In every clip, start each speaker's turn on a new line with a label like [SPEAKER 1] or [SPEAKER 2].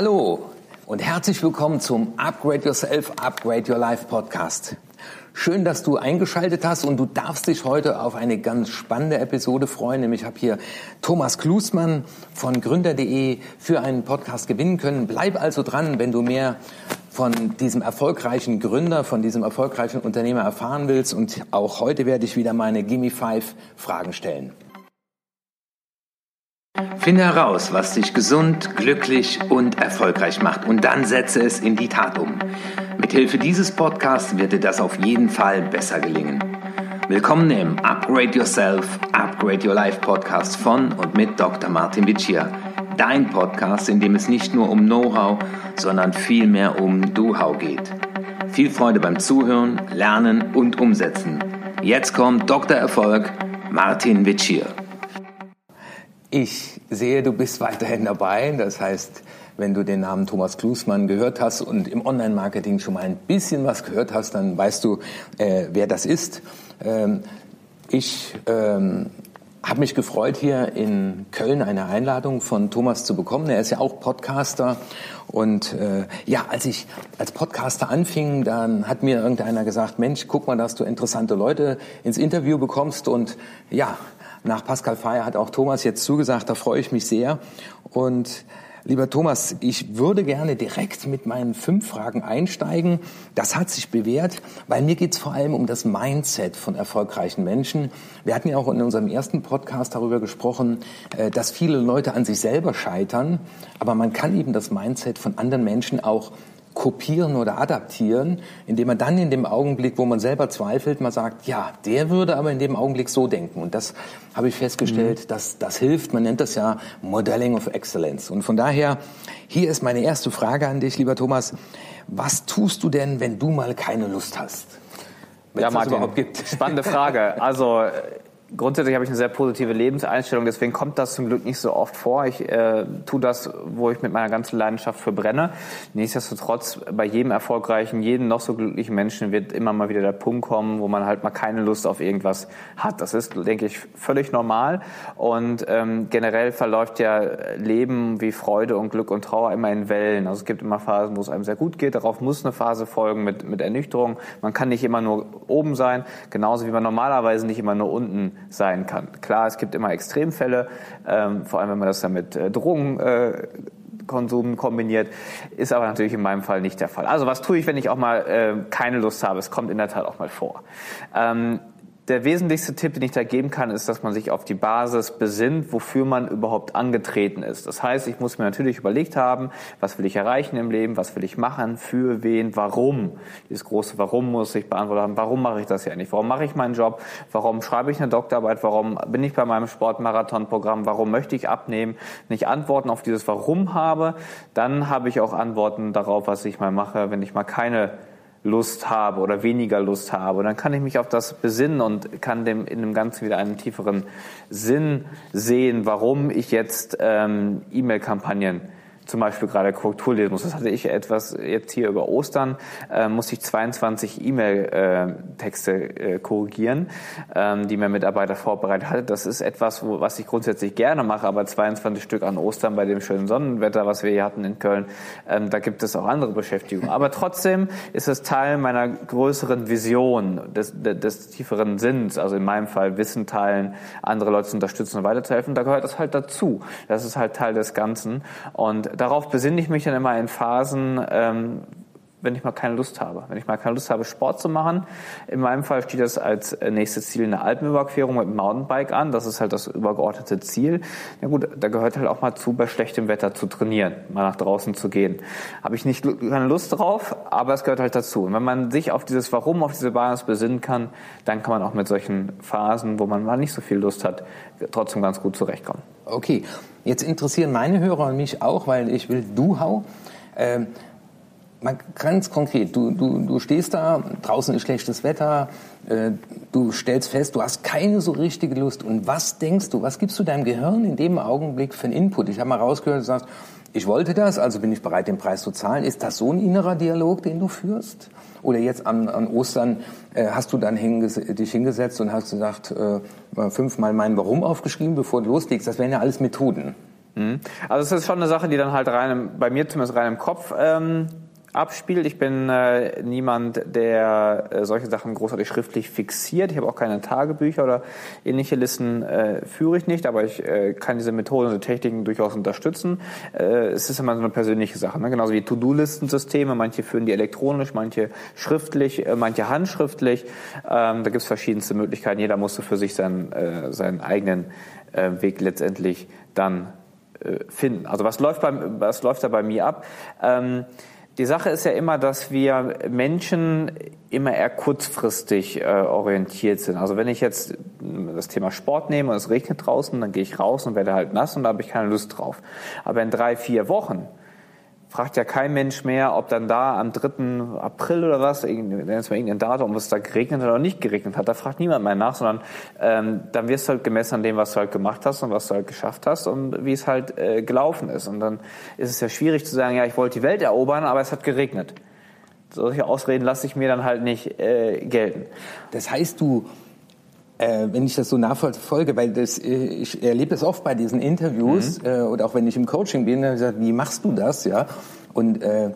[SPEAKER 1] Hallo und herzlich willkommen zum Upgrade Yourself, Upgrade Your Life Podcast. Schön, dass du eingeschaltet hast und du darfst dich heute auf eine ganz spannende Episode freuen. Nämlich habe hier Thomas Klusmann von Gründer.de für einen Podcast gewinnen können. Bleib also dran, wenn du mehr von diesem erfolgreichen Gründer, von diesem erfolgreichen Unternehmer erfahren willst. Und auch heute werde ich wieder meine Gimme Five Fragen stellen. Finde heraus, was dich gesund, glücklich und erfolgreich macht und dann setze es in die Tat um. Mithilfe dieses Podcasts wird dir das auf jeden Fall besser gelingen. Willkommen im Upgrade Yourself, Upgrade Your Life Podcast von und mit Dr. Martin Vicia. Dein Podcast, in dem es nicht nur um Know-how, sondern vielmehr um Do-How geht. Viel Freude beim Zuhören, Lernen und Umsetzen. Jetzt kommt Dr. Erfolg, Martin Vicia. Ich sehe, du bist weiterhin dabei. Das heißt, wenn du den Namen Thomas Klusmann gehört hast und im Online-Marketing schon mal ein bisschen was gehört hast, dann weißt du, äh, wer das ist. Ähm, ich ähm, habe mich gefreut, hier in Köln eine Einladung von Thomas zu bekommen. Er ist ja auch Podcaster. Und äh, ja, als ich als Podcaster anfing, dann hat mir irgendeiner gesagt, Mensch, guck mal, dass du interessante Leute ins Interview bekommst. Und ja, nach Pascal Feier hat auch Thomas jetzt zugesagt, da freue ich mich sehr. Und Lieber Thomas, ich würde gerne direkt mit meinen fünf Fragen einsteigen. Das hat sich bewährt, weil mir geht es vor allem um das Mindset von erfolgreichen Menschen. Wir hatten ja auch in unserem ersten Podcast darüber gesprochen, äh, dass viele Leute an sich selber scheitern, aber man kann eben das Mindset von anderen Menschen auch kopieren oder adaptieren, indem man dann in dem Augenblick, wo man selber zweifelt, mal sagt, ja, der würde aber in dem Augenblick so denken. Und das habe ich festgestellt, mhm. dass das hilft. Man nennt das ja Modeling of Excellence. Und von daher, hier ist meine erste Frage an dich, lieber Thomas. Was tust du denn, wenn du mal keine Lust hast?
[SPEAKER 2] Wenn ja, Martin, überhaupt gibt. spannende Frage. Also Grundsätzlich habe ich eine sehr positive Lebenseinstellung, deswegen kommt das zum Glück nicht so oft vor. Ich äh, tue das, wo ich mit meiner ganzen Leidenschaft für brenne. Nichtsdestotrotz, bei jedem erfolgreichen, jedem noch so glücklichen Menschen wird immer mal wieder der Punkt kommen, wo man halt mal keine Lust auf irgendwas hat. Das ist, denke ich, völlig normal. Und ähm, generell verläuft ja Leben wie Freude und Glück und Trauer immer in Wellen. Also es gibt immer Phasen, wo es einem sehr gut geht. Darauf muss eine Phase folgen mit, mit Ernüchterung. Man kann nicht immer nur oben sein, genauso wie man normalerweise nicht immer nur unten sein kann. Klar, es gibt immer Extremfälle, ähm, vor allem wenn man das dann mit äh, Drogenkonsum äh, kombiniert, ist aber natürlich in meinem Fall nicht der Fall. Also was tue ich, wenn ich auch mal äh, keine Lust habe? Es kommt in der Tat auch mal vor. Ähm, der wesentlichste Tipp, den ich da geben kann, ist, dass man sich auf die Basis besinnt, wofür man überhaupt angetreten ist. Das heißt, ich muss mir natürlich überlegt haben, was will ich erreichen im Leben, was will ich machen, für wen, warum. Dieses große Warum muss ich beantwortet haben. Warum mache ich das ja nicht? Warum mache ich meinen Job? Warum schreibe ich eine Doktorarbeit? Warum bin ich bei meinem Sportmarathonprogramm? Warum möchte ich abnehmen? Wenn ich Antworten auf dieses Warum habe, dann habe ich auch Antworten darauf, was ich mal mache, wenn ich mal keine Lust habe oder weniger Lust habe. Und dann kann ich mich auf das besinnen und kann dem in dem Ganzen wieder einen tieferen Sinn sehen, warum ich jetzt ähm, E-Mail-Kampagnen zum Beispiel gerade Korrektur lesen muss. Das hatte ich etwas jetzt hier über Ostern, äh, musste ich 22 E-Mail-Texte äh, korrigieren, ähm, die mein Mitarbeiter vorbereitet hatte. Das ist etwas, wo, was ich grundsätzlich gerne mache, aber 22 Stück an Ostern bei dem schönen Sonnenwetter, was wir hier hatten in Köln, ähm, da gibt es auch andere Beschäftigungen. Aber trotzdem ist es Teil meiner größeren Vision, des, des tieferen Sinns, also in meinem Fall Wissen teilen, andere Leute zu unterstützen und weiterzuhelfen. Da gehört das halt dazu. Das ist halt Teil des Ganzen. Und darauf besinne ich mich dann immer in Phasen, ähm, wenn ich mal keine Lust habe. Wenn ich mal keine Lust habe, Sport zu machen. In meinem Fall steht das als äh, nächstes Ziel eine Alpenüberquerung mit dem Mountainbike an. Das ist halt das übergeordnete Ziel. Ja gut, da gehört halt auch mal zu, bei schlechtem Wetter zu trainieren, mal nach draußen zu gehen. Habe ich nicht keine Lust drauf, aber es gehört halt dazu. Und wenn man sich auf dieses Warum, auf diese Basis besinnen kann, dann kann man auch mit solchen Phasen, wo man mal nicht so viel Lust hat, trotzdem ganz gut zurechtkommen.
[SPEAKER 1] Okay, jetzt interessieren meine Hörer und mich auch, weil ich will Du-Hau. Ähm, ganz konkret, du, du, du stehst da, draußen ist schlechtes Wetter, äh, du stellst fest, du hast keine so richtige Lust. Und was denkst du, was gibst du deinem Gehirn in dem Augenblick für einen Input? Ich habe mal rausgehört, du sagst, ich wollte das, also bin ich bereit, den Preis zu zahlen. Ist das so ein innerer Dialog, den du führst? Oder jetzt an, an Ostern äh, hast du dann hinges dich hingesetzt und hast gesagt, äh, fünfmal mein Warum aufgeschrieben, bevor du loslegst. Das wären ja alles Methoden.
[SPEAKER 2] Mhm. Also es ist schon eine Sache, die dann halt rein, bei mir zumindest rein im Kopf ähm, abspielt. Ich bin äh, niemand, der äh, solche Sachen großartig schriftlich fixiert. Ich habe auch keine Tagebücher oder ähnliche Listen äh, führe ich nicht, aber ich äh, kann diese Methoden und Techniken durchaus unterstützen. Äh, es ist immer so eine persönliche Sache, ne? genauso wie To-Do-Listensysteme. Manche führen die elektronisch, manche schriftlich, äh, manche handschriftlich. Ähm, da gibt es verschiedenste Möglichkeiten. Jeder musste für sich seinen, äh, seinen eigenen äh, Weg letztendlich dann äh, finden. Also was läuft, beim, was läuft da bei mir ab? Ähm, die Sache ist ja immer, dass wir Menschen immer eher kurzfristig äh, orientiert sind. Also wenn ich jetzt das Thema Sport nehme und es regnet draußen, dann gehe ich raus und werde halt nass und da habe ich keine Lust drauf. Aber in drei, vier Wochen fragt ja kein Mensch mehr, ob dann da am 3. April oder was, jetzt mal irgendein Datum, ob es da geregnet oder nicht geregnet hat, da fragt niemand mehr nach, sondern ähm, dann wirst du halt gemessen an dem, was du halt gemacht hast und was du halt geschafft hast und wie es halt äh, gelaufen ist. Und dann ist es ja schwierig zu sagen, ja, ich wollte die Welt erobern, aber es hat geregnet. Solche Ausreden lasse ich mir dann halt nicht äh, gelten.
[SPEAKER 1] Das heißt, du äh, wenn ich das so nachverfolge, weil das, äh, ich erlebe es oft bei diesen Interviews mhm. äh, oder auch wenn ich im Coaching bin, dann gesagt, wie machst du das, ja? Und äh,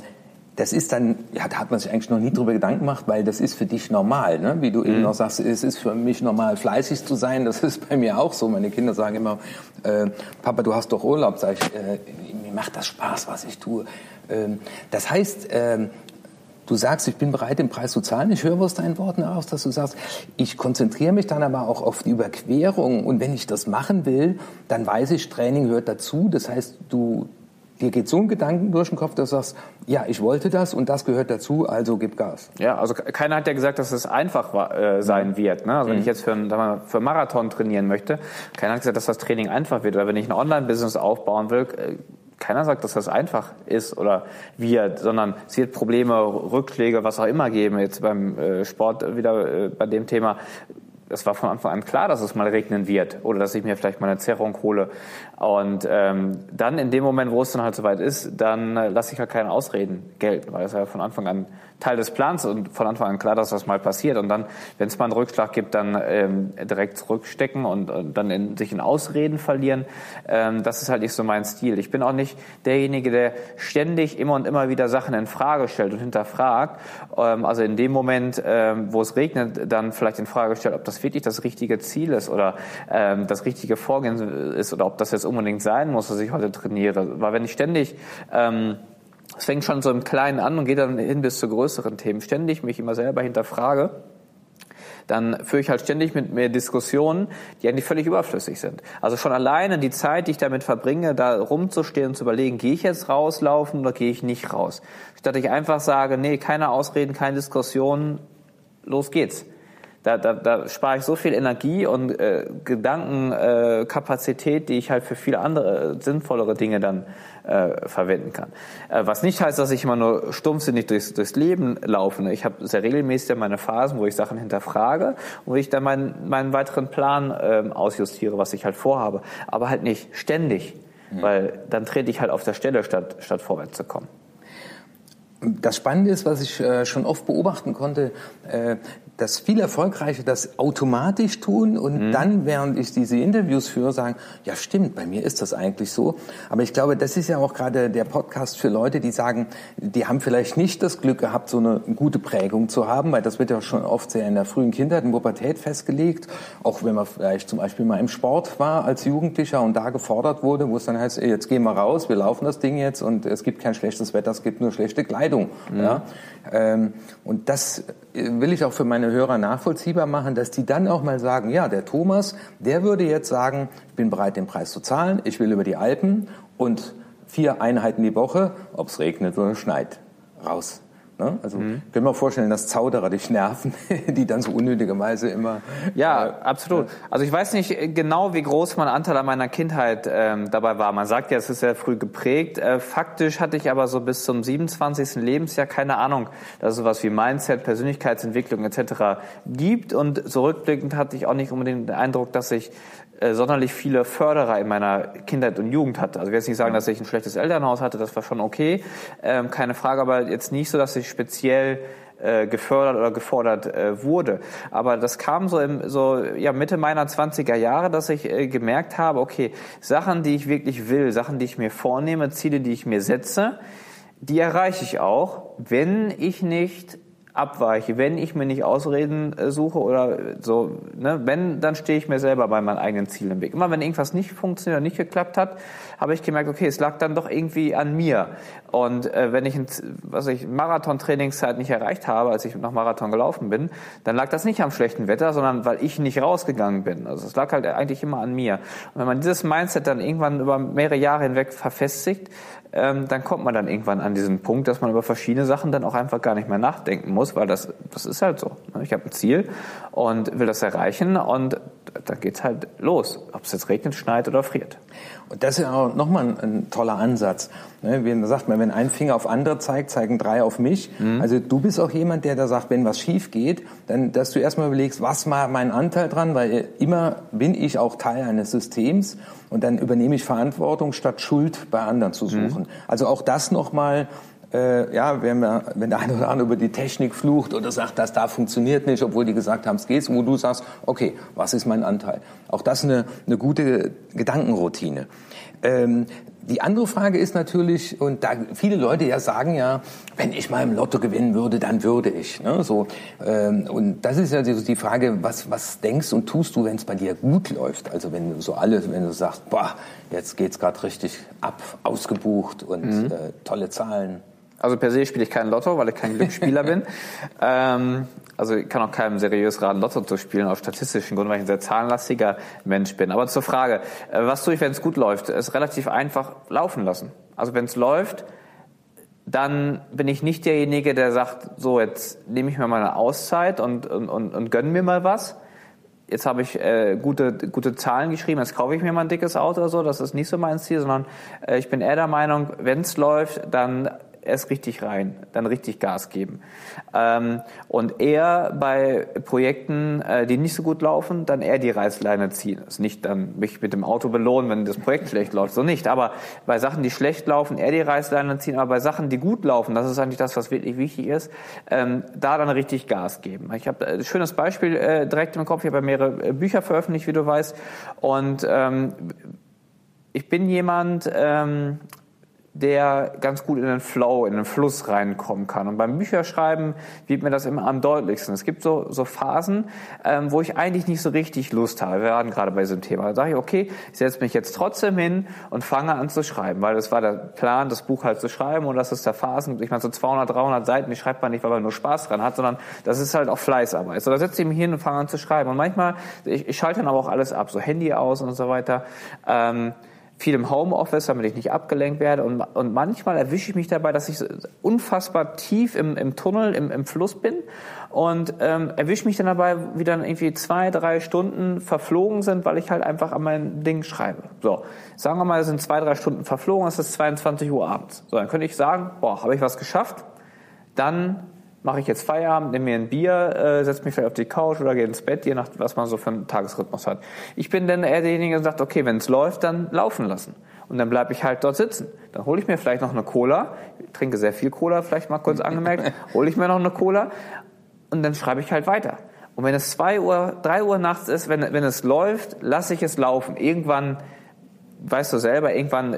[SPEAKER 1] das ist dann, ja, da hat man sich eigentlich noch nie drüber Gedanken gemacht, weil das ist für dich normal, ne? Wie du mhm. eben noch sagst, es ist für mich normal, fleißig zu sein. Das ist bei mir auch so. Meine Kinder sagen immer, äh, Papa, du hast doch Urlaub. Sag ich, äh, mir macht das Spaß, was ich tue. Ähm, das heißt, äh, Du sagst, ich bin bereit, den Preis zu zahlen. Ich höre aus deinen Worten aus, dass du sagst, ich konzentriere mich dann aber auch auf die Überquerung. Und wenn ich das machen will, dann weiß ich, Training gehört dazu. Das heißt, du, dir geht so ein Gedanken durch den Kopf, dass du sagst, ja, ich wollte das und das gehört dazu, also gib Gas.
[SPEAKER 2] Ja, also keiner hat ja gesagt, dass es einfach äh, sein mhm. wird. Ne? Also wenn ich mhm. jetzt für, einen, für Marathon trainieren möchte, keiner hat gesagt, dass das Training einfach wird. Oder wenn ich ein Online-Business aufbauen will, äh, keiner sagt, dass das einfach ist oder wird, sondern es wird Probleme, Rückschläge, was auch immer geben. Jetzt beim äh, Sport wieder äh, bei dem Thema es war von Anfang an klar, dass es mal regnen wird oder dass ich mir vielleicht mal eine Zerrung hole. Und ähm, dann in dem Moment, wo es dann halt soweit ist, dann äh, lasse ich halt keine Ausreden gelten, weil es ja von Anfang an Teil des Plans und von Anfang an klar, dass das mal passiert. Und dann, wenn es mal einen Rückschlag gibt, dann ähm, direkt zurückstecken und, und dann in, sich in Ausreden verlieren. Ähm, das ist halt nicht so mein Stil. Ich bin auch nicht derjenige, der ständig immer und immer wieder Sachen in Frage stellt und hinterfragt. Ähm, also in dem Moment, ähm, wo es regnet, dann vielleicht in Frage stellt, ob das wirklich das richtige Ziel ist oder ähm, das richtige Vorgehen ist oder ob das jetzt unbedingt sein muss, dass ich heute trainiere. Weil wenn ich ständig ähm, es fängt schon so im Kleinen an und geht dann hin bis zu größeren Themen. Ständig mich immer selber hinterfrage, dann führe ich halt ständig mit mir Diskussionen, die eigentlich völlig überflüssig sind. Also schon alleine die Zeit, die ich damit verbringe, da rumzustehen und zu überlegen, gehe ich jetzt rauslaufen oder gehe ich nicht raus? Statt ich einfach sage, nee, keine Ausreden, keine Diskussionen, los geht's. Da, da, da spare ich so viel Energie und äh, Gedankenkapazität, äh, die ich halt für viele andere äh, sinnvollere Dinge dann äh, verwenden kann. Äh, was nicht heißt, dass ich immer nur stumpfsinnig durchs, durchs Leben laufe. Ich habe sehr regelmäßig meine Phasen, wo ich Sachen hinterfrage und wo ich dann meinen, meinen weiteren Plan äh, ausjustiere, was ich halt vorhabe. Aber halt nicht ständig, mhm. weil dann trete ich halt auf der Stelle, statt, statt vorwärts zu kommen.
[SPEAKER 1] Das Spannende ist, was ich äh, schon oft beobachten konnte, äh, dass viele Erfolgreiche das automatisch tun und mhm. dann, während ich diese Interviews führe, sagen, ja stimmt, bei mir ist das eigentlich so. Aber ich glaube, das ist ja auch gerade der Podcast für Leute, die sagen, die haben vielleicht nicht das Glück gehabt, so eine gute Prägung zu haben, weil das wird ja schon oft sehr in der frühen Kindheit, in Pubertät festgelegt. Auch wenn man vielleicht zum Beispiel mal im Sport war als Jugendlicher und da gefordert wurde, wo es dann heißt, ey, jetzt gehen wir raus, wir laufen das Ding jetzt und es gibt kein schlechtes Wetter, es gibt nur schlechte Kleidung. Mhm. Ja? Ähm, und das will ich auch für meine Hörer nachvollziehbar machen, dass die dann auch mal sagen, ja, der Thomas, der würde jetzt sagen, ich bin bereit, den Preis zu zahlen, ich will über die Alpen und vier Einheiten die Woche, ob es regnet oder schneit, raus. Ne? Also mhm. können wir vorstellen, dass Zauderer dich nerven, die dann so unnötigerweise immer.
[SPEAKER 2] Ja, äh, absolut. Also ich weiß nicht genau, wie groß mein Anteil an meiner Kindheit ähm, dabei war. Man sagt ja, es ist sehr früh geprägt. Äh, faktisch hatte ich aber so bis zum 27. Lebensjahr keine Ahnung, dass es sowas wie Mindset, Persönlichkeitsentwicklung etc. gibt. Und zurückblickend hatte ich auch nicht unbedingt den Eindruck, dass ich äh, sonderlich viele Förderer in meiner Kindheit und Jugend hatte. Also ich will jetzt nicht sagen, dass ich ein schlechtes Elternhaus hatte, das war schon okay, ähm, keine Frage, aber jetzt nicht so, dass ich speziell äh, gefördert oder gefordert äh, wurde. Aber das kam so im so ja Mitte meiner 20er Jahre, dass ich gemerkt habe, okay, Sachen, die ich wirklich will, Sachen, die ich mir vornehme, Ziele, die ich mir setze, die erreiche ich auch, wenn ich nicht abweiche, wenn ich mir nicht Ausreden äh, suche oder so, ne, wenn, dann stehe ich mir selber bei meinen eigenen Zielen im Weg. Immer wenn irgendwas nicht funktioniert oder nicht geklappt hat, habe ich gemerkt, okay, es lag dann doch irgendwie an mir. Und äh, wenn ich, ein, was ich Marathon-Trainingszeit nicht erreicht habe, als ich noch Marathon gelaufen bin, dann lag das nicht am schlechten Wetter, sondern weil ich nicht rausgegangen bin. Also es lag halt eigentlich immer an mir. Und wenn man dieses Mindset dann irgendwann über mehrere Jahre hinweg verfestigt, ähm, dann kommt man dann irgendwann an diesen Punkt, dass man über verschiedene Sachen dann auch einfach gar nicht mehr nachdenken muss, weil das, das ist halt so. Ich habe ein Ziel und will das erreichen und dann geht's halt los, ob es jetzt regnet, schneit oder friert.
[SPEAKER 1] Und das ist ja auch nochmal ein, ein toller Ansatz. Ne? Wie sagt man, wenn ein Finger auf andere zeigt, zeigen drei auf mich. Mhm. Also du bist auch jemand, der da sagt, wenn was schief geht, dann, dass du erstmal überlegst, was war mein Anteil dran, weil immer bin ich auch Teil eines Systems und dann übernehme ich Verantwortung, statt Schuld bei anderen zu suchen. Mhm. Also auch das nochmal äh, ja, wenn, wir, wenn der eine oder andere über die Technik flucht oder sagt, das da funktioniert nicht, obwohl die gesagt haben, es geht, wo du sagst, okay, was ist mein Anteil? Auch das eine, eine gute Gedankenroutine. Ähm, die andere Frage ist natürlich, und da viele Leute ja sagen ja, wenn ich mal im Lotto gewinnen würde, dann würde ich. Ne? So, ähm, und das ist ja die Frage, was, was denkst und tust du, wenn es bei dir gut läuft? Also wenn du so alles, wenn du sagst, boah, jetzt geht's gerade richtig ab, ausgebucht und mhm. äh, tolle Zahlen.
[SPEAKER 2] Also per se spiele ich kein Lotto, weil ich kein Glücksspieler bin. Ähm, also ich kann auch keinem seriös raten, Lotto zu spielen, aus statistischen Gründen, weil ich ein sehr zahlenlastiger Mensch bin. Aber zur Frage, äh, was tue ich, wenn es gut läuft? Es ist relativ einfach laufen lassen. Also wenn es läuft, dann bin ich nicht derjenige, der sagt, so jetzt nehme ich mir mal eine Auszeit und, und, und, und gönne mir mal was. Jetzt habe ich äh, gute, gute Zahlen geschrieben, jetzt kaufe ich mir mal ein dickes Auto oder so. Das ist nicht so mein Ziel, sondern äh, ich bin eher der Meinung, wenn es läuft, dann erst richtig rein, dann richtig Gas geben. Ähm, und eher bei Projekten, äh, die nicht so gut laufen, dann eher die Reißleine ziehen. Also nicht dann mich mit dem Auto belohnen, wenn das Projekt schlecht läuft, so nicht. Aber bei Sachen, die schlecht laufen, eher die Reißleine ziehen. Aber bei Sachen, die gut laufen, das ist eigentlich das, was wirklich wichtig ist, ähm, da dann richtig Gas geben. Ich habe ein schönes Beispiel äh, direkt im Kopf. Ich habe ja mehrere äh, Bücher veröffentlicht, wie du weißt. Und ähm, ich bin jemand, ähm, der ganz gut in den Flow, in den Fluss reinkommen kann. Und beim Bücherschreiben wird mir das immer am deutlichsten. Es gibt so, so Phasen, ähm, wo ich eigentlich nicht so richtig Lust habe. Wir waren gerade bei diesem Thema. Da sage ich, okay, ich setze mich jetzt trotzdem hin und fange an zu schreiben, weil das war der Plan, das Buch halt zu schreiben und das ist der Phasen. Ich meine, so 200, 300 Seiten, die schreibt man nicht, weil man nur Spaß dran hat, sondern das ist halt auch Fleißarbeit. So, da setze ich mich hin und fange an zu schreiben. Und manchmal, ich, ich schalte dann aber auch alles ab, so Handy aus und so weiter. Ähm, viel im Homeoffice, damit ich nicht abgelenkt werde. Und, und manchmal erwische ich mich dabei, dass ich unfassbar tief im, im Tunnel, im, im Fluss bin und ähm, erwische mich dann dabei, wie dann irgendwie zwei, drei Stunden verflogen sind, weil ich halt einfach an mein Ding schreibe. So, sagen wir mal, es sind zwei, drei Stunden verflogen, es ist 22 Uhr abends. So, dann könnte ich sagen, boah, habe ich was geschafft? Dann mache ich jetzt Feierabend, nehme mir ein Bier, äh, setze mich vielleicht auf die Couch oder gehe ins Bett, je nach was man so für einen Tagesrhythmus hat. Ich bin dann eher derjenige, der sagt, okay, wenn es läuft, dann laufen lassen. Und dann bleibe ich halt dort sitzen. Dann hole ich mir vielleicht noch eine Cola, ich trinke sehr viel Cola, vielleicht mal kurz angemerkt, hole ich mir noch eine Cola und dann schreibe ich halt weiter. Und wenn es zwei Uhr, drei Uhr nachts ist, wenn, wenn es läuft, lasse ich es laufen. Irgendwann weißt du selber, irgendwann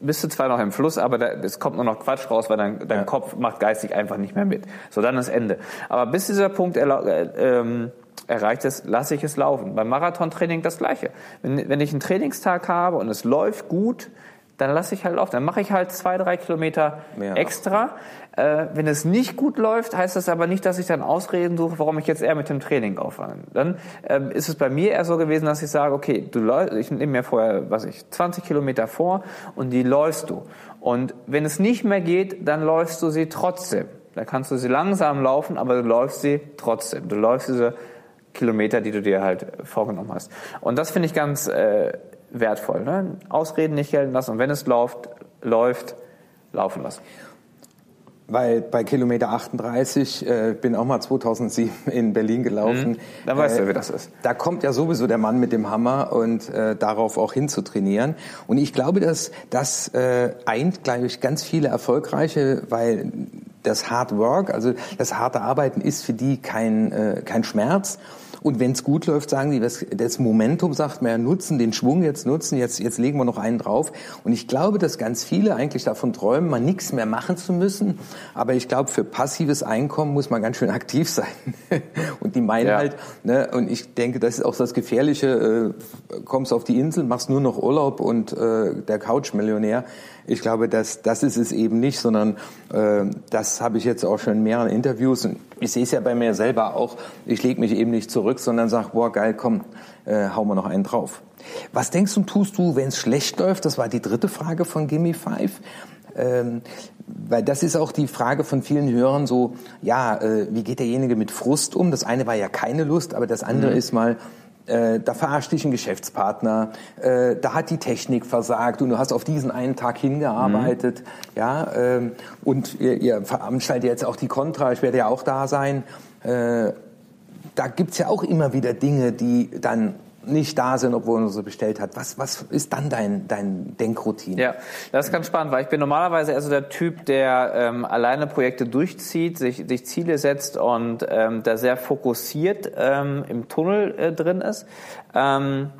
[SPEAKER 2] bist du zwar noch im Fluss, aber da, es kommt nur noch Quatsch raus, weil dein, dein ja. Kopf macht geistig einfach nicht mehr mit. So, dann ist Ende. Aber bis dieser Punkt äh, ähm, erreicht ist, lasse ich es laufen. Beim Marathontraining das Gleiche. Wenn, wenn ich einen Trainingstag habe und es läuft gut, dann lasse ich halt laufen. Dann mache ich halt zwei, drei Kilometer Mehr. extra. Äh, wenn es nicht gut läuft, heißt das aber nicht, dass ich dann Ausreden suche, warum ich jetzt eher mit dem Training auffange. Dann ähm, ist es bei mir eher so gewesen, dass ich sage, okay, du läufst, ich nehme mir vorher, was ich, 20 Kilometer vor und die läufst du. Und wenn es nicht mehr geht, dann läufst du sie trotzdem. Da kannst du sie langsam laufen, aber du läufst sie trotzdem. Du läufst diese Kilometer, die du dir halt vorgenommen hast. Und das finde ich ganz äh, wertvoll. Ne? Ausreden nicht gelten lassen und wenn es läuft, läuft, laufen lassen
[SPEAKER 1] weil bei Kilometer 38 äh, bin auch mal 2007 in Berlin gelaufen. Mhm.
[SPEAKER 2] Da weißt äh, du, wie das ist.
[SPEAKER 1] Da kommt ja sowieso der Mann mit dem Hammer und äh, darauf auch hin zu trainieren. Und ich glaube, dass das äh, eint, glaube ich, ganz viele erfolgreiche, weil das Hard Work, also das harte Arbeiten ist für die kein, äh, kein Schmerz. Und wenn es gut läuft, sagen die, das, das Momentum sagt man ja, nutzen, den Schwung jetzt nutzen, jetzt, jetzt legen wir noch einen drauf. Und ich glaube, dass ganz viele eigentlich davon träumen, mal nichts mehr machen zu müssen. Aber ich glaube, für passives Einkommen muss man ganz schön aktiv sein. und die meinen ja. halt, ne, und ich denke, das ist auch das Gefährliche, äh, kommst auf die Insel, machst nur noch Urlaub und äh, der Couchmillionär. Ich glaube, das, das ist es eben nicht, sondern äh, das habe ich jetzt auch schon in mehreren Interviews und ich sehe es ja bei mir selber auch. Ich lege mich eben nicht zurück, sondern sage, boah, geil, komm, äh, hau mal noch einen drauf. Was denkst du, tust du, wenn es schlecht läuft? Das war die dritte Frage von Gimme Five. Ähm, weil das ist auch die Frage von vielen Hörern so, ja, äh, wie geht derjenige mit Frust um? Das eine war ja keine Lust, aber das andere mhm. ist mal, äh, da verarscht dich ein Geschäftspartner, äh, da hat die Technik versagt und du hast auf diesen einen Tag hingearbeitet, mhm. ja, ähm, und ihr, ihr veranstaltet jetzt auch die Contra, ich werde ja auch da sein. Äh, da gibt's ja auch immer wieder Dinge, die dann nicht da sind, obwohl man so bestellt hat. Was, was ist dann dein, dein Denkroutine?
[SPEAKER 2] Ja, das ist ganz spannend, weil ich bin normalerweise eher so der Typ, der ähm, alleine Projekte durchzieht, sich, sich Ziele setzt und ähm, da sehr fokussiert ähm, im Tunnel äh, drin ist. Ähm,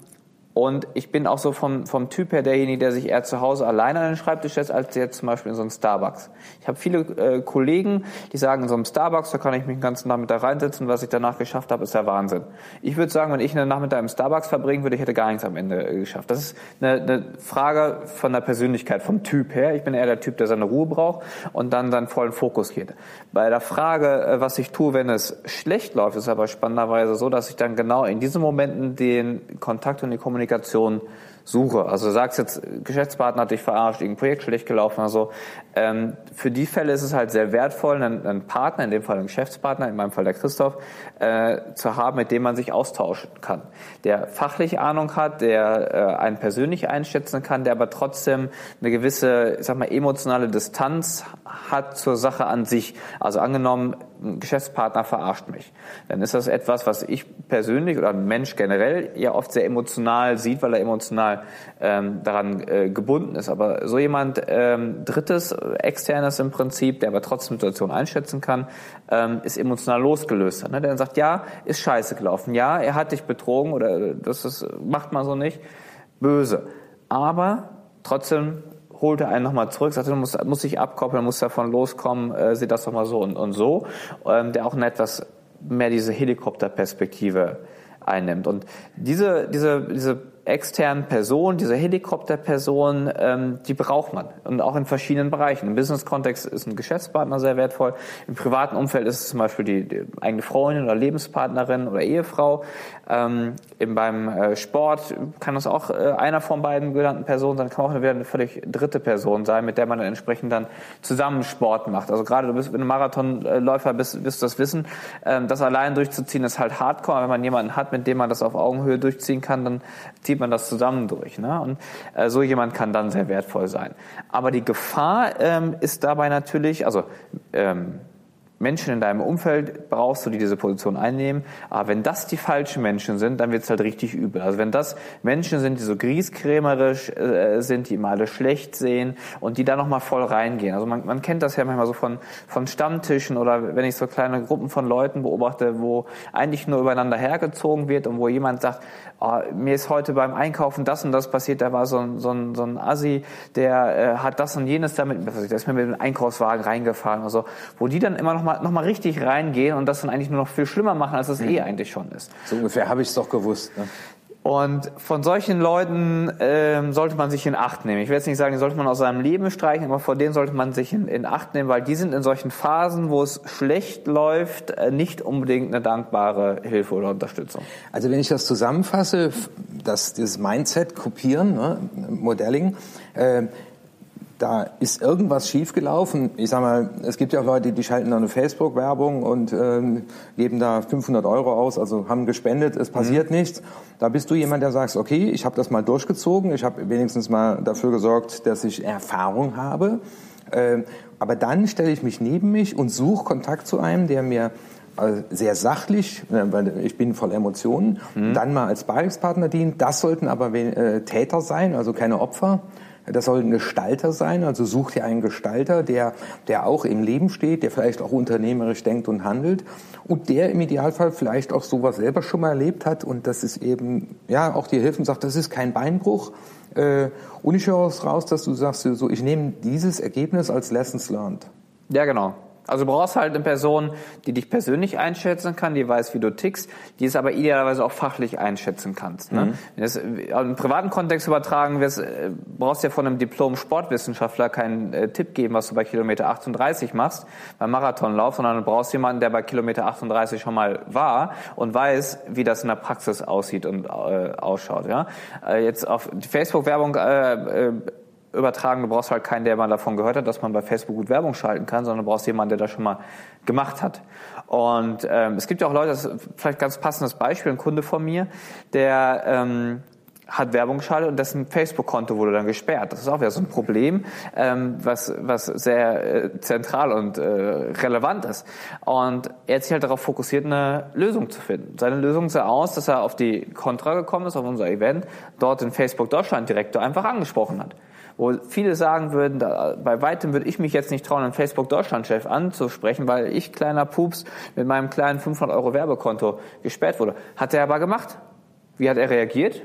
[SPEAKER 2] und ich bin auch so vom, vom Typ her derjenige, der sich eher zu Hause alleine an den Schreibtisch setzt, als jetzt zum Beispiel in so einem Starbucks. Ich habe viele äh, Kollegen, die sagen, in so einem Starbucks, da kann ich mich den ganzen Nachmittag reinsetzen, was ich danach geschafft habe, ist der Wahnsinn. Ich würde sagen, wenn ich einen Nachmittag im Starbucks verbringen würde, ich hätte gar nichts am Ende äh, geschafft. Das ist eine, eine Frage von der Persönlichkeit, vom Typ her. Ich bin eher der Typ, der seine Ruhe braucht und dann seinen vollen Fokus geht. Bei der Frage, äh, was ich tue, wenn es schlecht läuft, ist aber spannenderweise so, dass ich dann genau in diesen Momenten den Kontakt und die Kommunikation Kommunikation suche. Also du sagst jetzt, Geschäftspartner hat dich verarscht, irgendein Projekt schlecht gelaufen oder so. Ähm, für die Fälle ist es halt sehr wertvoll, einen, einen, Partner, in dem Fall einen Geschäftspartner, in meinem Fall der Christoph, äh, zu haben, mit dem man sich austauschen kann. Der fachlich Ahnung hat, der äh, einen persönlich einschätzen kann, der aber trotzdem eine gewisse, ich sag mal, emotionale Distanz hat zur Sache an sich. Also angenommen, ein Geschäftspartner verarscht mich. Dann ist das etwas, was ich persönlich oder ein Mensch generell ja oft sehr emotional sieht, weil er emotional ähm, daran äh, gebunden ist. Aber so jemand ähm, Drittes, Externes im Prinzip, der aber trotzdem Situation einschätzen kann, ähm, ist emotional losgelöst. Ne? Der dann sagt, ja, ist scheiße gelaufen. Ja, er hat dich betrogen oder das ist, macht man so nicht. Böse. Aber trotzdem holt er einen nochmal zurück, sagt, du musst, musst dich abkoppeln, musst davon loskommen, äh, sieh das doch mal so und, und so, ähm, der auch eine etwas mehr diese Helikopterperspektive einnimmt. Und diese, diese, diese externen Personen, diese Helikopterpersonen, ähm, die braucht man und auch in verschiedenen Bereichen. Im Business-Kontext ist ein Geschäftspartner sehr wertvoll. Im privaten Umfeld ist es zum Beispiel die, die eigene Freundin oder Lebenspartnerin oder Ehefrau. Ähm, im, beim äh, Sport kann das auch äh, einer von beiden genannten Personen sein, kann auch wieder eine völlig dritte Person sein, mit der man dann entsprechend dann zusammen Sport macht. Also gerade du bist, wenn du Marathonläufer bist, wirst du das wissen. Ähm, das allein durchzuziehen ist halt Hardcore. Wenn man jemanden hat, mit dem man das auf Augenhöhe durchziehen kann, dann zieht man das zusammen durch. Ne? Und äh, so jemand kann dann sehr wertvoll sein. Aber die Gefahr ähm, ist dabei natürlich, also ähm, Menschen in deinem Umfeld brauchst du, die diese Position einnehmen. Aber wenn das die falschen Menschen sind, dann wird es halt richtig übel. Also wenn das Menschen sind, die so grieskrämerisch äh, sind, die immer alle schlecht sehen und die da nochmal voll reingehen. Also man, man kennt das ja manchmal so von, von Stammtischen oder wenn ich so kleine Gruppen von Leuten beobachte, wo eigentlich nur übereinander hergezogen wird und wo jemand sagt, oh, mir ist heute beim Einkaufen das und das passiert, da war so ein, so ein, so ein Assi, der äh, hat das und jenes damit, der ist mir mit dem Einkaufswagen reingefahren. Also wo die dann immer noch mal nochmal noch mal richtig reingehen und das dann eigentlich nur noch viel schlimmer machen, als es mhm. eh eigentlich schon ist.
[SPEAKER 1] So ungefähr habe ich es doch gewusst. Ne?
[SPEAKER 2] Und von solchen Leuten ähm, sollte man sich in Acht nehmen. Ich will jetzt nicht sagen, die sollte man aus seinem Leben streichen, aber vor denen sollte man sich in, in Acht nehmen, weil die sind in solchen Phasen, wo es schlecht läuft, äh, nicht unbedingt eine dankbare Hilfe oder Unterstützung.
[SPEAKER 1] Also wenn ich das zusammenfasse, das, dieses Mindset kopieren, ne, Modelling, äh, da ist irgendwas schiefgelaufen. Ich sag mal, es gibt ja auch Leute, die schalten da eine Facebook-Werbung und ähm, geben da 500 Euro aus, also haben gespendet, es passiert mhm. nichts. Da bist du jemand, der sagt, okay, ich habe das mal durchgezogen, ich habe wenigstens mal dafür gesorgt, dass ich Erfahrung habe. Ähm, aber dann stelle ich mich neben mich und suche Kontakt zu einem, der mir äh, sehr sachlich, äh, weil ich bin voll Emotionen, mhm. dann mal als Beitragspartner dient. Das sollten aber äh, Täter sein, also keine Opfer Das soll ein Gestalter sein, also such dir einen Gestalter, der, der auch im Leben steht, der vielleicht auch unternehmerisch denkt und handelt und der im Idealfall vielleicht auch sowas selber schon mal erlebt hat und das ist eben, ja, auch dir hilft und sagt, das ist kein Beinbruch. Äh, und ich höre raus, dass du sagst, so, ich nehme dieses Ergebnis als Lessons learned.
[SPEAKER 2] Ja, genau. Also du brauchst halt eine Person, die dich persönlich einschätzen kann, die weiß, wie du tickst, die es aber idealerweise auch fachlich einschätzen kannst. Ne? Mhm. Wenn du es im privaten Kontext übertragen wirst, äh, brauchst du ja von einem Diplom-Sportwissenschaftler keinen äh, Tipp geben, was du bei Kilometer 38 machst, beim Marathonlauf, sondern du brauchst jemanden, der bei Kilometer 38 schon mal war und weiß, wie das in der Praxis aussieht und äh, ausschaut. Ja? Äh, jetzt auf die Facebook-Werbung äh, äh übertragen. Du brauchst halt keinen, der mal davon gehört hat, dass man bei Facebook gut Werbung schalten kann, sondern du brauchst jemanden, der das schon mal gemacht hat. Und ähm, es gibt ja auch Leute, das ist vielleicht ganz passendes Beispiel, ein Kunde von mir, der ähm, hat Werbung geschaltet und dessen Facebook-Konto wurde dann gesperrt. Das ist auch wieder so ein Problem, ähm, was, was sehr äh, zentral und äh, relevant ist. Und er hat sich halt darauf fokussiert, eine Lösung zu finden. Seine Lösung sah aus, dass er auf die Contra gekommen ist, auf unser Event, dort den Facebook Deutschland Direktor einfach angesprochen hat wo viele sagen würden, da, bei weitem würde ich mich jetzt nicht trauen, einen Facebook Deutschland-Chef anzusprechen, weil ich, kleiner Pups, mit meinem kleinen 500 Euro Werbekonto gesperrt wurde. Hat er aber gemacht. Wie hat er reagiert?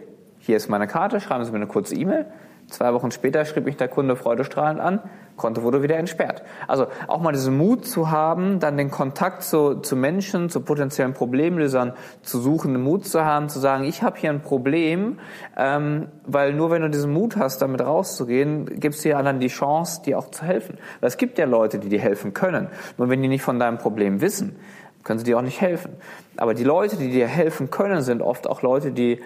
[SPEAKER 2] Hier ist meine Karte, schreiben Sie mir eine kurze E-Mail. Zwei Wochen später schrieb mich der Kunde freudestrahlend an, Konto wurde wieder entsperrt. Also auch mal diesen Mut zu haben, dann den Kontakt zu, zu Menschen, zu potenziellen Problemlösern zu suchen, den Mut zu haben, zu sagen, ich habe hier ein Problem, ähm, weil nur wenn du diesen Mut hast, damit rauszugehen, gibst du dir anderen die Chance, dir auch zu helfen. Weil es gibt ja Leute, die dir helfen können. Nur wenn die nicht von deinem Problem wissen, können sie dir auch nicht helfen. Aber die Leute, die dir helfen können, sind oft auch Leute, die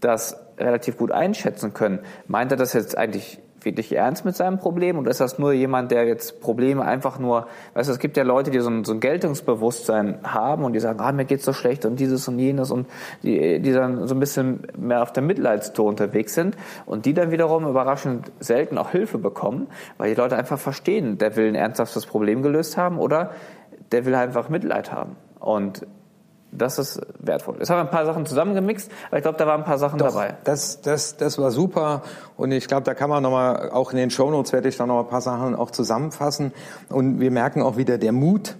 [SPEAKER 2] das relativ gut einschätzen können. Meint er das jetzt eigentlich wirklich ernst mit seinem Problem oder ist das nur jemand, der jetzt Probleme einfach nur, weißt du, es gibt ja Leute, die so ein, so ein Geltungsbewusstsein haben und die sagen, ah, mir geht's so schlecht und dieses und jenes und die, die dann so ein bisschen mehr auf der Mitleidstour unterwegs sind und die dann wiederum überraschend selten auch Hilfe bekommen, weil die Leute einfach verstehen, der will ein ernsthaftes Problem gelöst haben oder der will einfach Mitleid haben. Und das ist wertvoll. Jetzt haben wir ein paar Sachen zusammengemixt, aber ich glaube, da waren ein paar Sachen Doch, dabei.
[SPEAKER 1] Das, das, das war super und ich glaube, da kann man nochmal, auch in den Shownotes werde ich da noch ein paar Sachen auch zusammenfassen und wir merken auch wieder der Mut,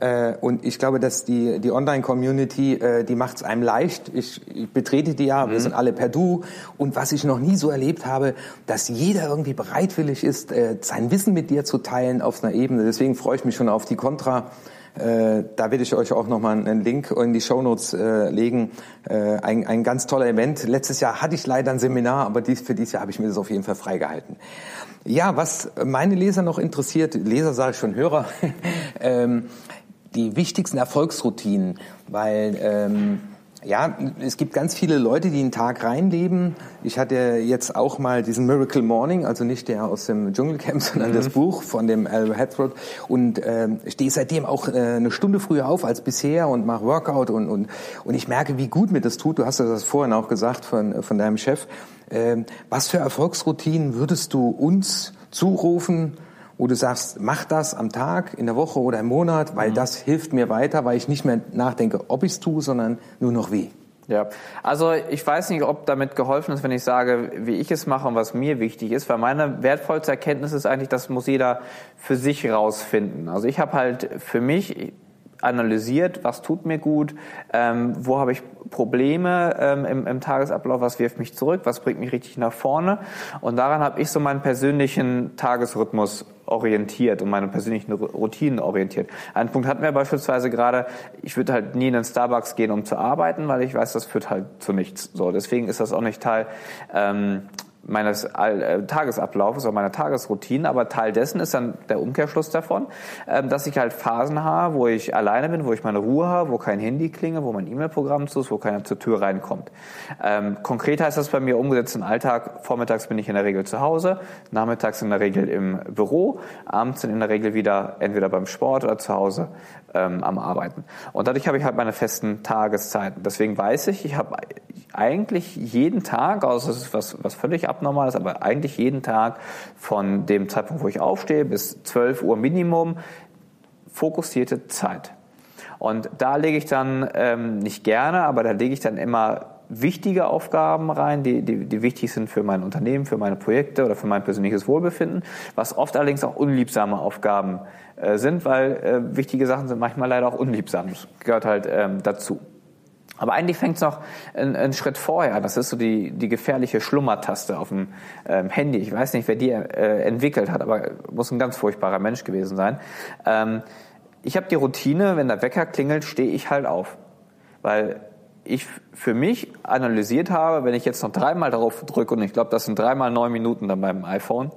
[SPEAKER 1] äh, und ich glaube, dass die, die Online-Community, äh, die macht es einem leicht. Ich, ich betrete die ja, mhm. wir sind alle per Du. Und was ich noch nie so erlebt habe, dass jeder irgendwie bereitwillig ist, äh, sein Wissen mit dir zu teilen auf einer Ebene. Deswegen freue ich mich schon auf die Contra. Äh, da werde ich euch auch nochmal einen Link in die Shownotes äh, legen. Äh, ein, ein ganz toller Event. Letztes Jahr hatte ich leider ein Seminar, aber dies, für dieses Jahr habe ich mir das auf jeden Fall freigehalten. Ja, was meine Leser noch interessiert, Leser sage ich schon Hörer, ähm, die wichtigsten Erfolgsroutinen, weil ähm, ja, es gibt ganz viele Leute, die einen Tag reinleben. Ich hatte jetzt auch mal diesen Miracle Morning, also nicht der aus dem Dschungelcamp, sondern mhm. das Buch von dem Al Hathroyd und äh, stehe seitdem auch äh, eine Stunde früher auf als bisher und mache Workout und, und, und ich merke, wie gut mir das tut. Du hast das vorhin auch gesagt von, von deinem Chef. Äh, was für Erfolgsroutinen würdest du uns zurufen, wo du sagst, mach das am Tag, in der Woche oder im Monat, weil mhm. das hilft mir weiter, weil ich nicht mehr nachdenke, ob ich es tue, sondern nur noch wie.
[SPEAKER 2] Ja, also ich weiß nicht, ob damit geholfen ist, wenn ich sage, wie ich es mache und was mir wichtig ist, weil meine wertvollste Erkenntnis ist eigentlich, das muss jeder für sich rausfinden. Also ich habe halt für mich, analysiert, was tut mir gut, ähm, wo habe ich Probleme ähm, im, im Tagesablauf, was wirft mich zurück, was bringt mich richtig nach vorne. Und daran habe ich so meinen persönlichen Tagesrhythmus orientiert und meine persönlichen Routinen orientiert. Ein Punkt hatten wir beispielsweise gerade, ich würde halt nie in den Starbucks gehen, um zu arbeiten, weil ich weiß, das führt halt zu nichts. So, deswegen ist das auch nicht Teil ähm, meines äh, Tagesablaufes oder meiner Tagesroutine, aber Teil dessen ist dann der Umkehrschluss davon, ähm, dass ich halt Phasen habe, wo ich alleine bin, wo ich meine Ruhe habe, wo kein Handy klinge, wo mein E-Mail-Programm zu ist, wo keiner zur Tür reinkommt. Ähm, konkret heißt das bei mir umgesetzt im Alltag, vormittags bin ich in der Regel zu Hause, nachmittags in der Regel im Büro, abends in der Regel wieder entweder beim Sport oder zu Hause ähm, am Arbeiten. Und dadurch habe ich halt meine festen Tageszeiten. Deswegen weiß ich, ich habe eigentlich jeden Tag, also das ist was, was völlig abnormales, aber eigentlich jeden Tag von dem Zeitpunkt, wo ich aufstehe, bis 12 Uhr Minimum, fokussierte Zeit. Und da lege ich dann ähm, nicht gerne, aber da lege ich dann immer wichtige Aufgaben rein, die, die, die wichtig sind für mein Unternehmen, für meine Projekte oder für mein persönliches Wohlbefinden, was oft allerdings auch unliebsame Aufgaben äh, sind, weil äh, wichtige Sachen sind manchmal leider auch unliebsam. Das gehört halt ähm, dazu. Aber eigentlich fängt es noch einen, einen, Schritt vorher. Das ist so die, die gefährliche Schlummertaste auf dem ähm, Handy. Ich weiß nicht, wer die äh, entwickelt hat, aber muss ein ganz furchtbarer Mensch gewesen sein. Ähm, ich habe die Routine, wenn der Wecker klingelt, stehe ich halt auf. Weil ich für mich analysiert habe, wenn ich jetzt noch dreimal darauf drücke, und ich glaube, das sind dreimal neun Minuten dann beim iPhone,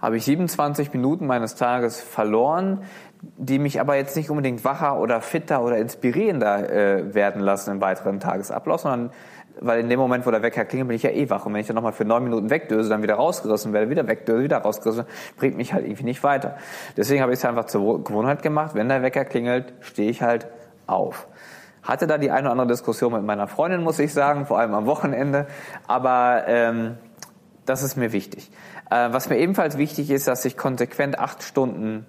[SPEAKER 2] habe ich 27 Minuten meines Tages verloren, die mich aber jetzt nicht unbedingt wacher oder fitter oder inspirierender äh, werden lassen im weiteren Tagesablauf, sondern weil in dem Moment, wo der Wecker klingelt, bin ich ja eh wach. Und wenn ich dann nochmal für neun Minuten wegdöse, dann wieder rausgerissen werde, wieder wegdöse, wieder rausgerissen, bringt mich halt irgendwie nicht weiter. Deswegen habe ich es einfach zur Gewohnheit gemacht. Wenn der Wecker klingelt, stehe ich halt auf. Hatte da die eine oder andere Diskussion mit meiner Freundin, muss ich sagen, vor allem am Wochenende. Aber ähm, das ist mir wichtig. Äh, was mir ebenfalls wichtig ist, dass ich konsequent acht Stunden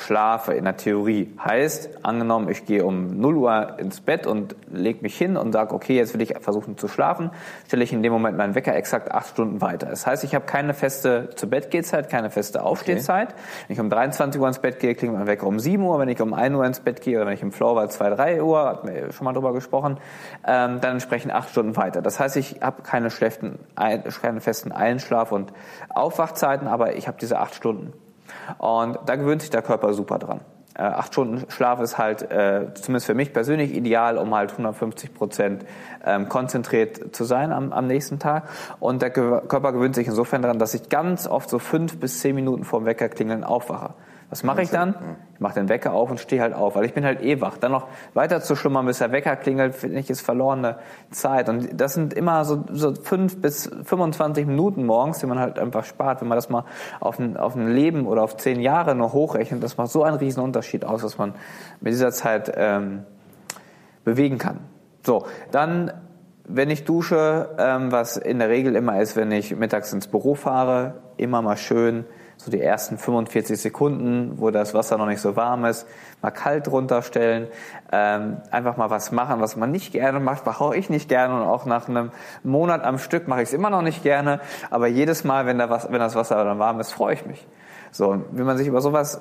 [SPEAKER 2] schlafe in der Theorie. Heißt, angenommen, ich gehe um 0 Uhr ins Bett und lege mich hin und sage, okay, jetzt will ich versuchen zu schlafen, stelle ich in dem Moment meinen Wecker exakt acht Stunden weiter. Das heißt, ich habe keine feste zu Bett keine feste Aufstehzeit. Okay. Wenn ich um 23 Uhr ins Bett gehe, klingt mein Wecker um 7 Uhr. Wenn ich um 1 Uhr ins Bett gehe oder wenn ich im Flow war 2, 3 Uhr, hatten wir schon mal drüber gesprochen, ähm, dann entsprechend acht Stunden weiter. Das heißt, ich habe keine, schlechten, keine festen Einschlaf- und Aufwachzeiten, aber ich habe diese acht Stunden. Und da gewöhnt sich der Körper super dran. Äh, acht Stunden Schlaf ist halt, äh, zumindest für mich persönlich, ideal, um halt 150 Prozent ähm, konzentriert zu sein am, am nächsten Tag. Und der Körper gewöhnt sich insofern daran, dass ich ganz oft so fünf bis zehn Minuten vorm Wecker klingeln aufwache. Was mache ich dann? Ich mache den Wecker auf und stehe halt auf, weil ich bin halt eh wach. Dann noch weiter zu schlummern, bis der Wecker klingelt, finde ich, ist verlorene Zeit. Und das sind immer so, so fünf bis 25 Minuten morgens, die man halt einfach spart. Wenn man das mal auf ein, auf ein Leben oder auf zehn Jahre noch hochrechnet, das macht so einen riesen Unterschied aus, dass man mit dieser Zeit ähm, bewegen kann. So, dann wenn ich dusche, ähm, was in der Regel immer ist, wenn ich mittags ins Büro fahre, immer mal schön so die ersten 45 Sekunden, wo das Wasser noch nicht so warm ist, mal kalt runterstellen, ähm, einfach mal was machen, was man nicht gerne macht, brauche ich nicht gerne und auch nach einem Monat am Stück mache ich es immer noch nicht gerne, aber jedes Mal, wenn, der, wenn das Wasser dann warm ist, freue ich mich. So, wenn man sich über sowas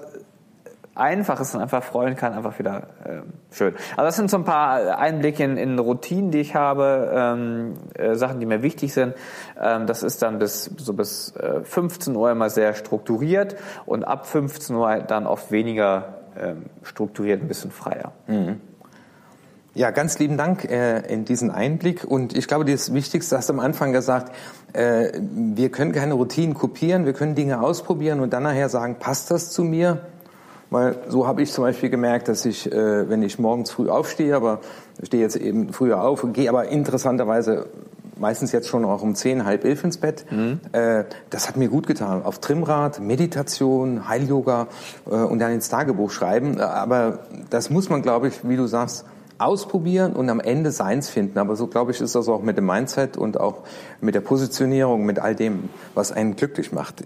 [SPEAKER 2] Einfaches und einfach freuen kann, einfach wieder äh, schön. Aber das sind so ein paar Einblicke in, in Routinen, die ich habe, ähm, äh, Sachen, die mir wichtig sind. Ähm, das ist dann bis so bis äh, 15 Uhr immer sehr strukturiert und ab 15 Uhr dann oft weniger ähm, strukturiert, ein bisschen freier. Mhm.
[SPEAKER 1] Ja, ganz lieben Dank äh, in diesen Einblick. Und ich glaube, das Wichtigste hast du am Anfang gesagt, äh, wir können keine Routinen kopieren, wir können Dinge ausprobieren und dann nachher sagen, passt das zu mir? Weil so habe ich zum Beispiel gemerkt, dass ich, äh, wenn ich morgens früh aufstehe, aber stehe jetzt eben früher auf und gehe aber interessanterweise meistens jetzt schon auch um zehn, halb elf ins Bett. Mhm. Äh, das hat mir gut getan. Auf Trimrad, Meditation, Heil-Yoga äh, und dann ins Tagebuch schreiben. Aber das muss man, glaube ich, wie du sagst, ausprobieren und am Ende seins finden. Aber so, glaube ich, ist das auch mit dem Mindset und auch mit der Positionierung, mit all dem, was einen glücklich macht.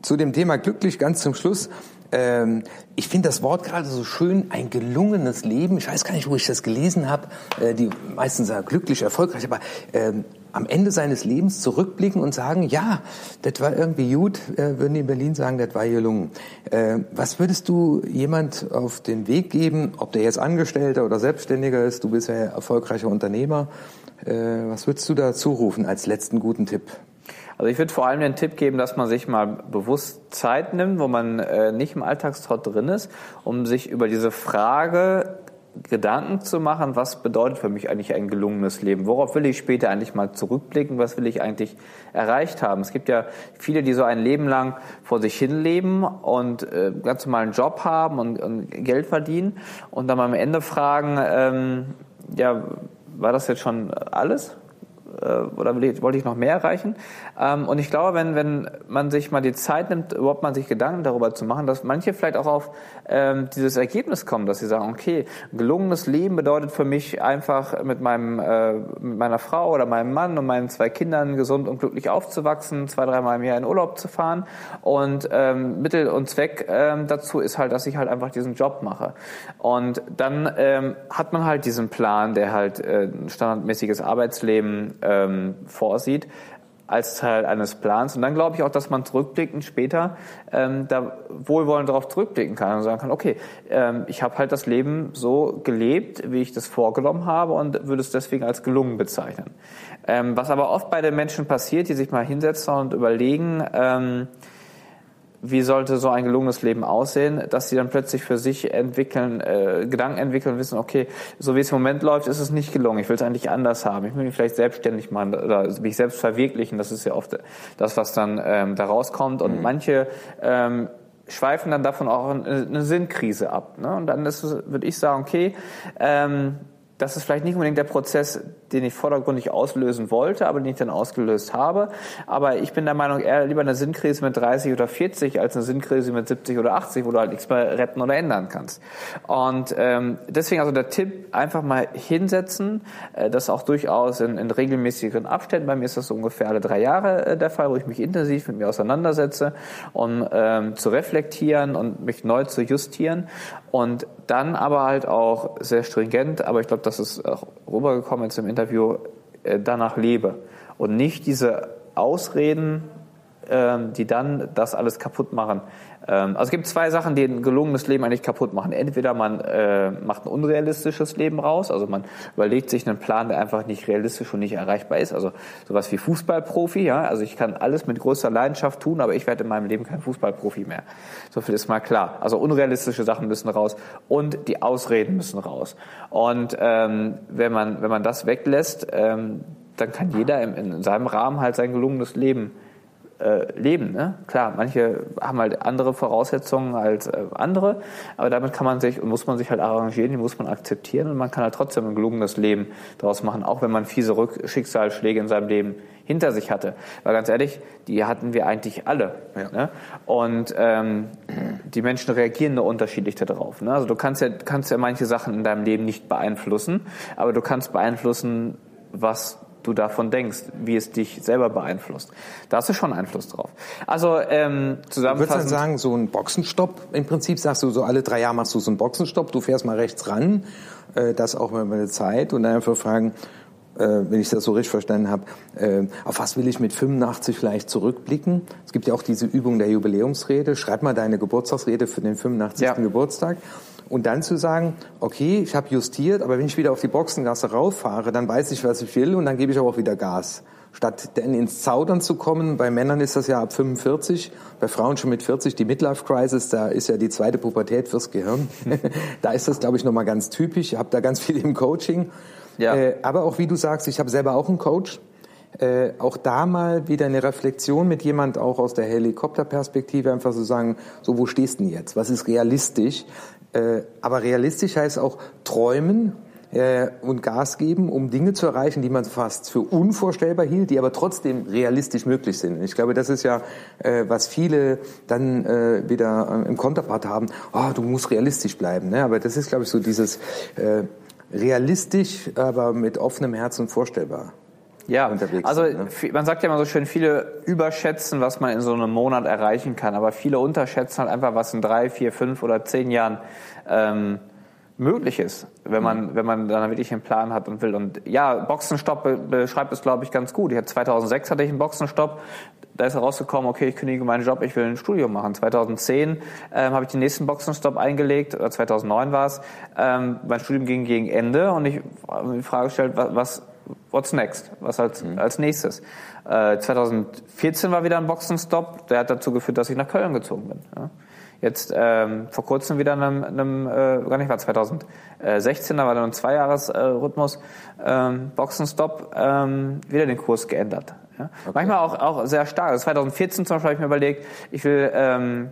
[SPEAKER 1] Zu dem Thema glücklich ganz zum Schluss ähm, ich finde das Wort gerade so schön, ein gelungenes Leben. Ich weiß gar nicht, wo ich das gelesen habe. Äh, die meisten sagen glücklich, erfolgreich, aber ähm, am Ende seines Lebens zurückblicken und sagen, ja, das war irgendwie gut, äh, würden die in Berlin sagen, das war gelungen. Äh, was würdest du jemand auf den Weg geben, ob der jetzt Angestellter oder Selbstständiger ist, du bist ja erfolgreicher Unternehmer, äh, was würdest du da zurufen als letzten guten Tipp?
[SPEAKER 2] Also ich würde vor allem den Tipp geben, dass man sich mal bewusst Zeit nimmt, wo man äh, nicht im Alltagstrott drin ist, um sich über diese Frage Gedanken zu machen, was bedeutet für mich eigentlich ein gelungenes Leben? Worauf will ich später eigentlich mal zurückblicken? Was will ich eigentlich erreicht haben? Es gibt ja viele, die so ein Leben lang vor sich hin leben und äh, ganz normalen Job haben und, und Geld verdienen und dann am Ende fragen, ähm, ja, war das jetzt schon alles? Äh, oder wollte ich noch mehr erreichen? Ähm, und ich glaube, wenn, wenn man sich mal die Zeit nimmt, überhaupt mal sich Gedanken darüber zu machen, dass manche vielleicht auch auf ähm, dieses Ergebnis kommen, dass sie sagen, okay, gelungenes Leben bedeutet für mich einfach mit meinem äh, mit meiner Frau oder meinem Mann und meinen zwei Kindern gesund und glücklich aufzuwachsen, zwei, dreimal im Jahr in Urlaub zu fahren. Und ähm, Mittel und Zweck dazu ist halt, dass ich halt einfach diesen Job mache. Und dann hat man halt diesen Plan, der halt äh, ein standardmäßiges Arbeitsleben ähm, vorsieht als Teil eines Plans. Und dann glaube ich auch, dass man zurückblickend später ähm, da wohlwollend darauf zurückblicken kann und sagen kann, okay, ähm, ich habe halt das Leben so gelebt, wie ich das vorgenommen habe und würde es deswegen als gelungen bezeichnen. Ähm, was aber oft bei den Menschen passiert, die sich mal hinsetzen und überlegen, ähm, wie sollte so ein gelungenes Leben aussehen, dass sie dann plötzlich für sich entwickeln, äh, Gedanken entwickeln und wissen, okay, so wie es im Moment läuft, ist es nicht gelungen. Ich will es eigentlich anders haben. Ich will mich vielleicht selbstständig machen oder mich selbst verwirklichen. Das ist ja oft das, was dann ähm, da rauskommt. Und mhm. manche ähm, schweifen dann davon auch eine Sinnkrise ab. Ne? Und dann ist, würde ich sagen, okay, ähm, das ist vielleicht nicht unbedingt der Prozess, den ich vordergründig auslösen wollte, aber den ich dann ausgelöst habe. Aber ich bin der Meinung, eher lieber eine Sinnkrise mit 30 oder 40 als eine Sinnkrise mit 70 oder 80, wo du halt nichts mehr retten oder ändern kannst. Und ähm, deswegen also der Tipp, einfach mal hinsetzen, äh, das auch durchaus in, in regelmäßigeren Abständen. Bei mir ist das so ungefähr alle drei Jahre äh, der Fall, wo ich mich intensiv mit mir auseinandersetze, um ähm, zu reflektieren und mich neu zu justieren. Und dann aber halt auch sehr stringent, aber ich glaube, das ist auch rübergekommen jetzt im Interview, äh, danach lebe. Und nicht diese Ausreden, ähm, die dann das alles kaputt machen. Ähm, also es gibt zwei Sachen, die ein gelungenes Leben eigentlich kaputt machen. Entweder man äh, macht ein unrealistisches Leben raus, also man überlegt sich einen Plan, der einfach nicht realistisch und nicht erreichbar ist. Also sowas wie Fußballprofi, ja. Also ich kann alles mit größter Leidenschaft tun, aber ich werde in meinem Leben kein Fußballprofi mehr. So viel ist mal klar. Also unrealistische Sachen müssen raus und die Ausreden müssen raus. Und ähm, wenn man wenn man das weglässt, ähm, dann kann jeder in, in seinem Rahmen halt sein gelungenes Leben äh, leben. Ne? Klar, manche haben halt andere Voraussetzungen als äh, andere, aber damit kann man sich und muss man sich halt arrangieren, die muss man akzeptieren und man kann halt trotzdem ein gelungenes Leben daraus machen, auch wenn man fiese Rück Schicksalsschläge in seinem Leben hinter sich hatte. Weil ganz ehrlich, die hatten wir eigentlich alle. Ja. Ne? Und ähm, die Menschen reagieren nur unterschiedlich darauf. Ne? Also du kannst ja, kannst ja manche Sachen in deinem Leben nicht beeinflussen, aber du kannst beeinflussen, was du davon denkst, wie es dich selber beeinflusst. Da hast du schon Einfluss drauf. Also ähm, zusammenfassend.
[SPEAKER 1] Würdest du sagen, so ein Boxenstopp, im Prinzip sagst du, so alle drei Jahre machst du so einen Boxenstopp, du fährst mal rechts ran, äh, das auch mal eine Zeit und dann einfach fragen, äh, wenn ich das so richtig verstanden habe, äh, auf was will ich mit 85 vielleicht zurückblicken? Es gibt ja auch diese Übung der Jubiläumsrede. Schreib mal deine Geburtstagsrede für den 85. Ja. Geburtstag. Und dann zu sagen, okay, ich habe justiert, aber wenn ich wieder auf die Boxengasse rauffahre, dann weiß ich, was ich will und dann gebe ich auch wieder Gas. Statt dann ins Zaudern zu kommen, bei Männern ist das ja ab 45, bei Frauen schon mit 40, die Midlife Crisis, da ist ja die zweite Pubertät fürs Gehirn. da ist das, glaube ich, nochmal ganz typisch. Ich habe da ganz viel im Coaching. Ja. Äh, aber auch wie du sagst, ich habe selber auch einen Coach. Äh, auch da mal wieder eine Reflexion mit jemand auch aus der Helikopterperspektive, einfach so sagen, so wo stehst du denn jetzt? Was ist realistisch? Äh, aber realistisch heißt auch träumen äh, und Gas geben, um Dinge zu erreichen, die man fast für unvorstellbar hielt, die aber trotzdem realistisch möglich sind. Ich glaube, das ist ja, äh, was viele dann äh, wieder im Konterpart haben. Oh, du musst realistisch bleiben. Ne? Aber das ist, glaube ich, so dieses äh, realistisch, aber mit offenem Herzen vorstellbar
[SPEAKER 2] ja, unterwegs also sind. Ne? man sagt ja immer so schön, viele überschätzen, was man in so einem Monat erreichen kann, aber viele unterschätzen halt einfach, was in drei, vier, fünf oder zehn Jahren ähm, möglich ist, wenn man, mhm. wenn man dann wirklich einen Plan hat und will. Und ja, Boxenstopp beschreibt es, glaube ich, ganz gut. Ich hatte 2006 hatte ich einen Boxenstopp. Da ist herausgekommen, okay, ich kündige meinen Job, ich will ein Studium machen. 2010 ähm, habe ich den nächsten Boxenstopp eingelegt, oder 2009 war es. Ähm, mein Studium ging gegen Ende und ich habe mir die Frage gestellt, was, was what's next? Was als, mhm. als nächstes? Äh, 2014 war wieder ein Boxenstopp, der hat dazu geführt, dass ich nach Köln gezogen bin. Ja. Jetzt ähm, vor kurzem wieder in einem, einem äh, gar nicht war 2016, da war dann ein Zweijahresrhythmus ähm, Boxenstopp, ähm, wieder den Kurs geändert. Ja. Okay. Manchmal auch, auch sehr stark. Also 2014 zum Beispiel habe ich mir überlegt, ich will ähm,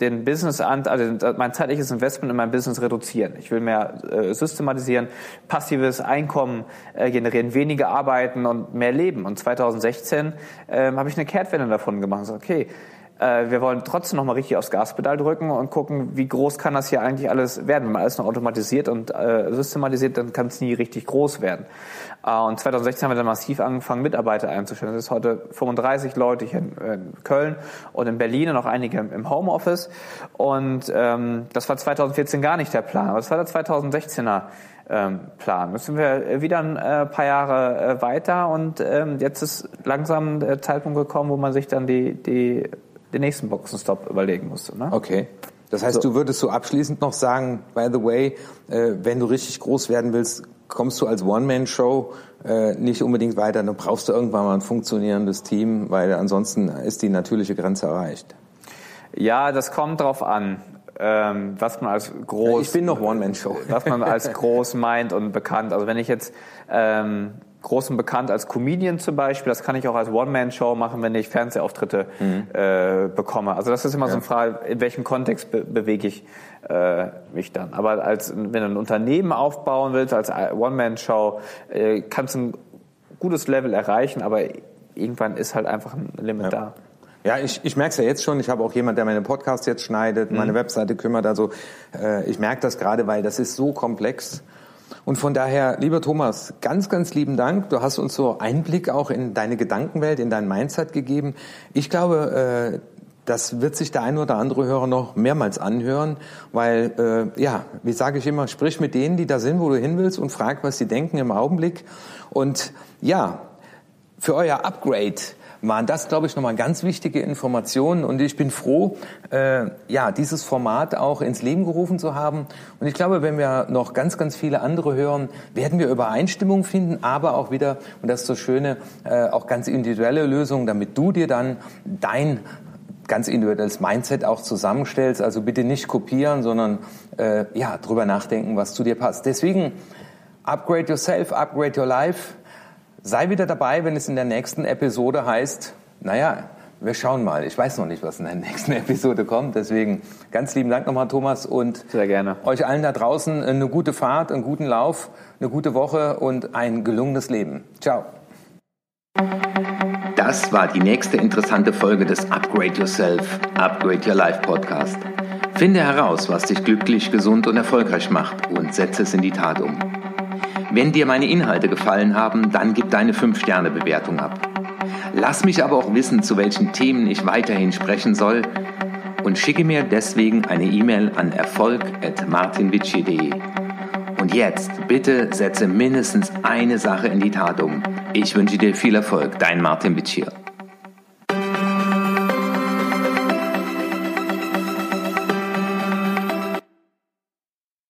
[SPEAKER 2] den Business also mein zeitliches Investment in mein Business reduzieren. Ich will mehr äh, systematisieren, passives Einkommen äh, generieren, weniger arbeiten und mehr leben. Und 2016 äh, habe ich eine Kehrtwende davon gemacht. So, okay, äh, wir wollen trotzdem noch mal richtig aufs Gaspedal drücken und gucken, wie groß kann das hier eigentlich alles werden. Wenn man alles noch automatisiert und äh, systematisiert, dann kann es nie richtig groß werden. Äh, und 2016 haben wir dann massiv angefangen, Mitarbeiter einzustellen. Das ist heute 35 Leute hier in, in Köln und in Berlin und auch einige im Homeoffice. Und ähm, das war 2014 gar nicht der Plan, aber das war der 2016er ähm, Plan. Müssen wir wieder ein äh, paar Jahre äh, weiter und ähm, jetzt ist langsam der Zeitpunkt gekommen, wo man sich dann die, die den nächsten Boxenstopp überlegen musste. Ne?
[SPEAKER 1] Okay. Das heißt, so. du würdest so abschließend noch sagen, by the way, äh, wenn du richtig groß werden willst, kommst du als One-Man-Show äh, nicht unbedingt weiter, dann brauchst du irgendwann mal ein funktionierendes Team, weil ansonsten ist die natürliche Grenze erreicht.
[SPEAKER 2] Ja, das kommt drauf an. Ähm, was man als groß.
[SPEAKER 1] Ich bin noch One-Man-Show.
[SPEAKER 2] Was man als groß meint und bekannt. Also wenn ich jetzt ähm, groß und bekannt als Comedian zum Beispiel. Das kann ich auch als One-Man-Show machen, wenn ich Fernsehauftritte mhm. äh, bekomme. Also das ist immer ja. so eine Frage, in welchem Kontext be bewege ich äh, mich dann. Aber als wenn du ein Unternehmen aufbauen willst, als One-Man-Show, äh, kannst du ein gutes Level erreichen, aber irgendwann ist halt einfach ein Limit ja. da.
[SPEAKER 1] Ja, ich, ich merke es ja jetzt schon. Ich habe auch jemand, der meine Podcasts jetzt schneidet, meine mhm. Webseite kümmert. Also äh, ich merke das gerade, weil das ist so komplex. Und von daher, lieber Thomas, ganz, ganz lieben Dank. Du hast uns so Einblick auch in deine Gedankenwelt, in dein Mindset gegeben. Ich glaube, äh, das wird sich der ein oder andere Hörer noch mehrmals anhören, weil, äh, ja, wie sage ich immer, sprich mit denen, die da sind, wo du hin willst und frag, was sie denken im Augenblick. Und ja, für euer Upgrade waren das, glaube ich, nochmal ganz wichtige Informationen. Und ich bin froh, äh, ja, dieses Format auch ins Leben gerufen zu haben. Und ich glaube, wenn wir noch ganz, ganz viele andere hören, werden wir Übereinstimmung finden, aber auch wieder, und das ist das Schöne, äh, auch ganz individuelle Lösungen, damit du dir dann dein ganz individuelles Mindset auch zusammenstellst. Also bitte nicht kopieren, sondern äh, ja, drüber nachdenken, was zu dir passt. Deswegen upgrade yourself, upgrade your life. Sei wieder dabei, wenn es in der nächsten Episode heißt, naja, wir schauen mal. Ich weiß noch nicht, was in der nächsten Episode kommt. Deswegen ganz lieben Dank nochmal, Thomas. Und
[SPEAKER 2] Sehr gerne.
[SPEAKER 1] euch allen da draußen eine gute Fahrt, einen guten Lauf, eine gute Woche und ein gelungenes Leben. Ciao. Das war die nächste interessante Folge des Upgrade Yourself, Upgrade Your Life Podcast. Finde heraus, was dich glücklich, gesund und erfolgreich macht und setze es in die Tat um. Wenn dir meine Inhalte gefallen haben, dann gib deine 5-Sterne-Bewertung ab. Lass mich aber auch wissen, zu welchen Themen ich weiterhin sprechen soll und schicke mir deswegen eine E-Mail an erfolg.martinvici.de. Und jetzt bitte setze mindestens eine Sache in die Tat um. Ich wünsche dir viel Erfolg, dein Martin Vici.